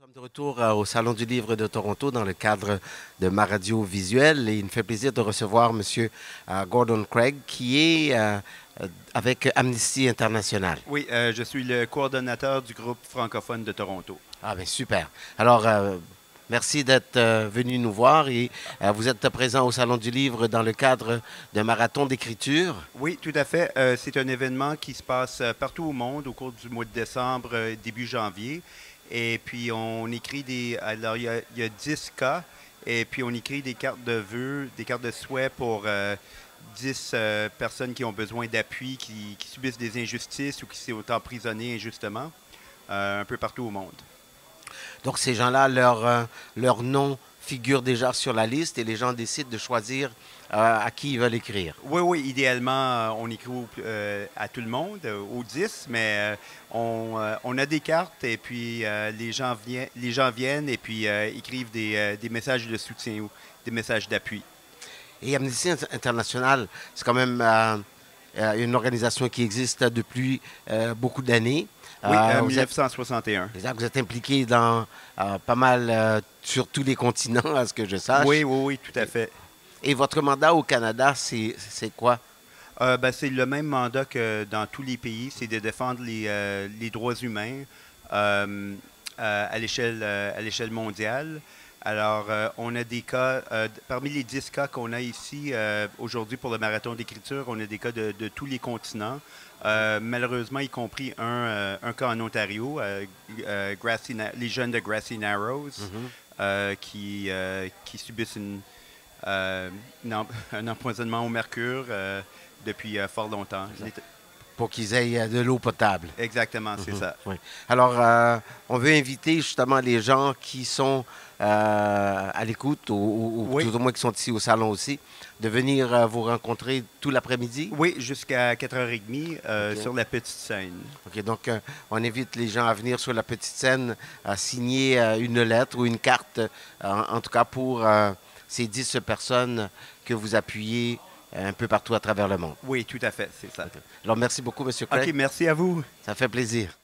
Nous sommes de retour euh, au Salon du Livre de Toronto dans le cadre de ma radio visuelle et il me fait plaisir de recevoir M. Gordon Craig qui est euh, euh, avec Amnesty International. Oui, euh, je suis le coordonnateur du groupe francophone de Toronto. Ah bien super. Alors euh, merci d'être euh, venu nous voir et euh, vous êtes présent au Salon du Livre dans le cadre d'un marathon d'écriture. Oui, tout à fait. Euh, c'est un événement qui se passe euh, partout au monde au cours du mois de décembre, euh, début janvier. Et puis, on écrit des... Alors, il y a, il y a 10 cas. Et puis, on écrit des cartes de vœux, des cartes de souhait pour euh, 10 euh, personnes qui ont besoin d'appui, qui, qui subissent des injustices ou qui sont emprisonnées injustement, euh, un peu partout au monde. Donc ces gens-là, leur, euh, leur nom figure déjà sur la liste et les gens décident de choisir euh, à qui ils veulent écrire. Oui, oui, idéalement, euh, on écrit au- euh, à tout le monde, aux 10, mais euh, on, on a des cartes et puis les, gens viennent, les gens viennent et puis écrivent des, des messages de soutien ou des messages d'appui. Et Amnesty Int- International, c'est quand même une organisation qui existe depuis euh, beaucoup d'années. Oui, Euh, euh, vous, êtes, 1961. vous êtes impliqué dans euh, pas mal euh, sur tous les continents, à ce que je sache. Oui, oui, oui, tout à fait. Et votre mandat au Canada, c'est quoi? Euh, ben, c'est le même mandat que dans tous les pays, c'est de défendre les, euh, les droits humains euh, euh, à l'échelle euh, à l'échelle mondiale. Alors, euh, on a des cas, euh, parmi les 10 cas qu'on a ici euh, aujourd'hui pour le marathon d'écriture, on a des cas de, de tous les continents. Malheureusement, y compris un, un cas en Ontario, Grassy les jeunes de Grassy Narrows, Mhm. euh, qui, qui subissent une, une em- un empoisonnement au mercure depuis fort longtemps. Pour qu'ils aient euh, de l'eau potable. Exactement, c'est Mhm, ça. oui. Alors, euh, on veut inviter justement les gens qui sont euh, à l'écoute, ou, ou- Oui. tout au moins qui sont ici au salon aussi, de venir euh, vous rencontrer tout l'après-midi? Oui, jusqu'à 4h30 euh, sur la petite scène. OK, donc, euh, on invite les gens à venir sur la petite scène, à signer une lettre ou une carte, en, en tout cas pour ces 10 personnes que vous appuyez un peu partout à travers le monde. Oui, tout à fait, c'est ça. Alors, merci beaucoup, M. Craig. OK, merci à vous. Ça fait plaisir.